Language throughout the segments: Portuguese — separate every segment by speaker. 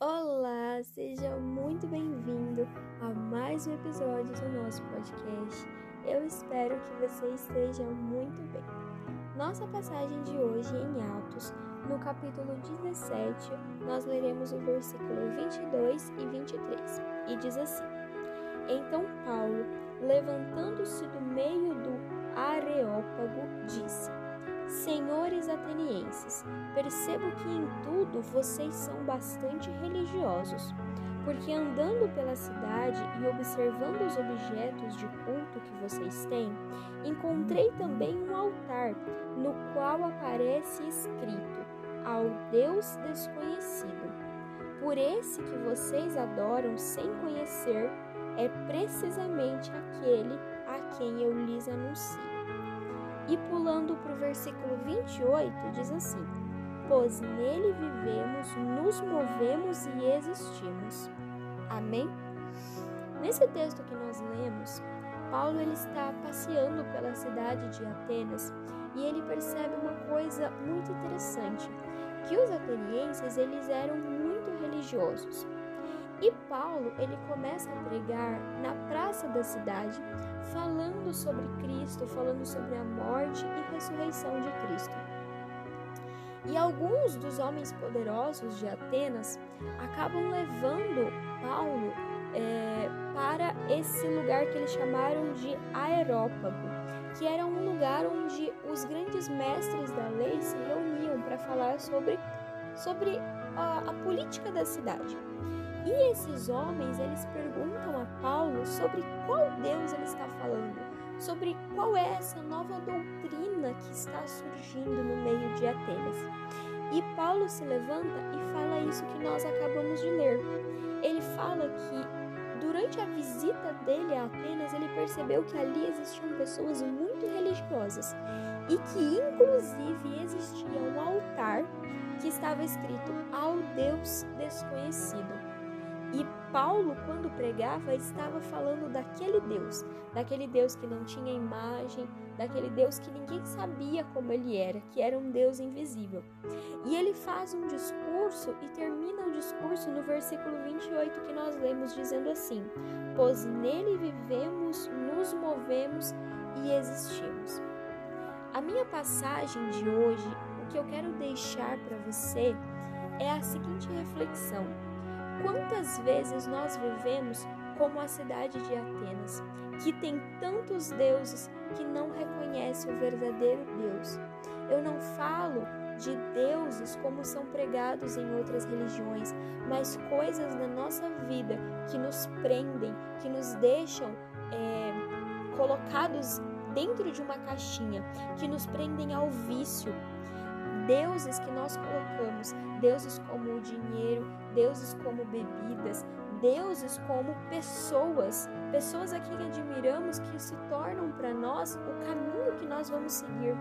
Speaker 1: Olá, seja muito bem-vindo a mais um episódio do nosso podcast. Eu espero que você esteja muito bem. Nossa passagem de hoje em Atos, no capítulo 17, nós leremos o versículo 22 e 23, e diz assim: Então Paulo, levantando-se do meio do Areópago, disse: Senhores atenienses, percebo que em tudo vocês são bastante religiosos, porque andando pela cidade e observando os objetos de culto que vocês têm, encontrei também um altar no qual aparece escrito ao Deus desconhecido. Por esse que vocês adoram sem conhecer, é precisamente aquele a quem eu lhes anuncio. E pulando para o versículo 28, diz assim: Pois nele vivemos, nos movemos e existimos. Amém? Nesse texto que nós lemos, Paulo ele está passeando pela cidade de Atenas e ele percebe uma coisa muito interessante, que os atenienses eles eram muito religiosos. E Paulo, ele começa a pregar na praça da cidade, falando sobre Cristo, falando sobre a morte e ressurreição de Cristo. E alguns dos homens poderosos de Atenas acabam levando Paulo é, para esse lugar que eles chamaram de Aerópago, que era um lugar onde os grandes mestres da lei se reuniam para falar sobre, sobre a, a política da cidade. E esses homens, eles perguntam a Paulo sobre qual Deus ele está falando, sobre qual é essa nova doutrina que está surgindo no meio de Atenas. E Paulo se levanta e fala isso que nós acabamos de ler. Ele fala que durante a visita dele a Atenas, ele percebeu que ali existiam pessoas muito religiosas e que inclusive existia um altar que estava escrito ao Deus desconhecido. E Paulo, quando pregava, estava falando daquele Deus, daquele Deus que não tinha imagem, daquele Deus que ninguém sabia como ele era, que era um Deus invisível. E ele faz um discurso e termina o discurso no versículo 28 que nós lemos dizendo assim: Pois nele vivemos, nos movemos e existimos. A minha passagem de hoje, o que eu quero deixar para você é a seguinte reflexão. Quantas vezes nós vivemos como a cidade de Atenas, que tem tantos deuses que não reconhece o verdadeiro Deus? Eu não falo de deuses como são pregados em outras religiões, mas coisas na nossa vida que nos prendem, que nos deixam é, colocados dentro de uma caixinha, que nos prendem ao vício, deuses que nós colocamos, deuses como o dinheiro, deuses como bebidas, deuses como pessoas, pessoas a quem admiramos que se tornam para nós o caminho que nós vamos seguir.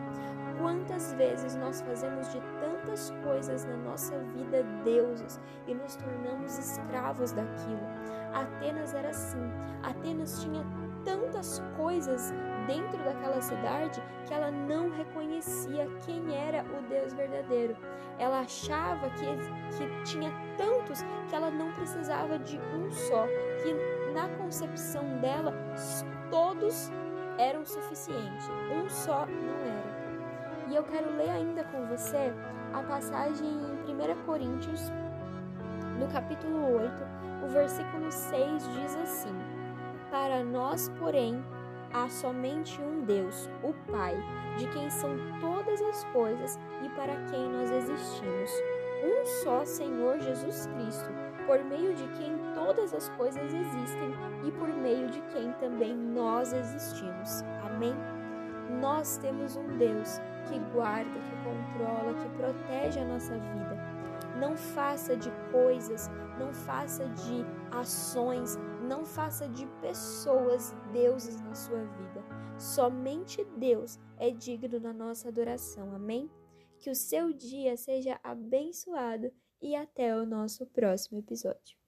Speaker 1: Quantas vezes nós fazemos de tantas coisas na nossa vida deuses e nos tornamos escravos daquilo? Atenas era assim. Atenas tinha tantas coisas dentro daquela cidade que ela não reconhecia quem era o Deus verdadeiro. Ela achava que, que tinha tantos que ela não precisava de um só, que na concepção dela todos eram suficientes, um só não era. E eu quero ler ainda com você a passagem em 1 Coríntios, no capítulo 8, o versículo 6 diz assim: Para nós, porém, há somente um Deus, o Pai, de quem são todas as coisas e para quem nós existimos. Um só Senhor Jesus Cristo, por meio de quem todas as coisas existem e por meio de quem também nós existimos. Amém? Nós temos um Deus que guarda, que controla, que protege a nossa vida. Não faça de coisas, não faça de ações, não faça de pessoas deuses na sua vida. Somente Deus é digno da nossa adoração. Amém? Que o seu dia seja abençoado e até o nosso próximo episódio.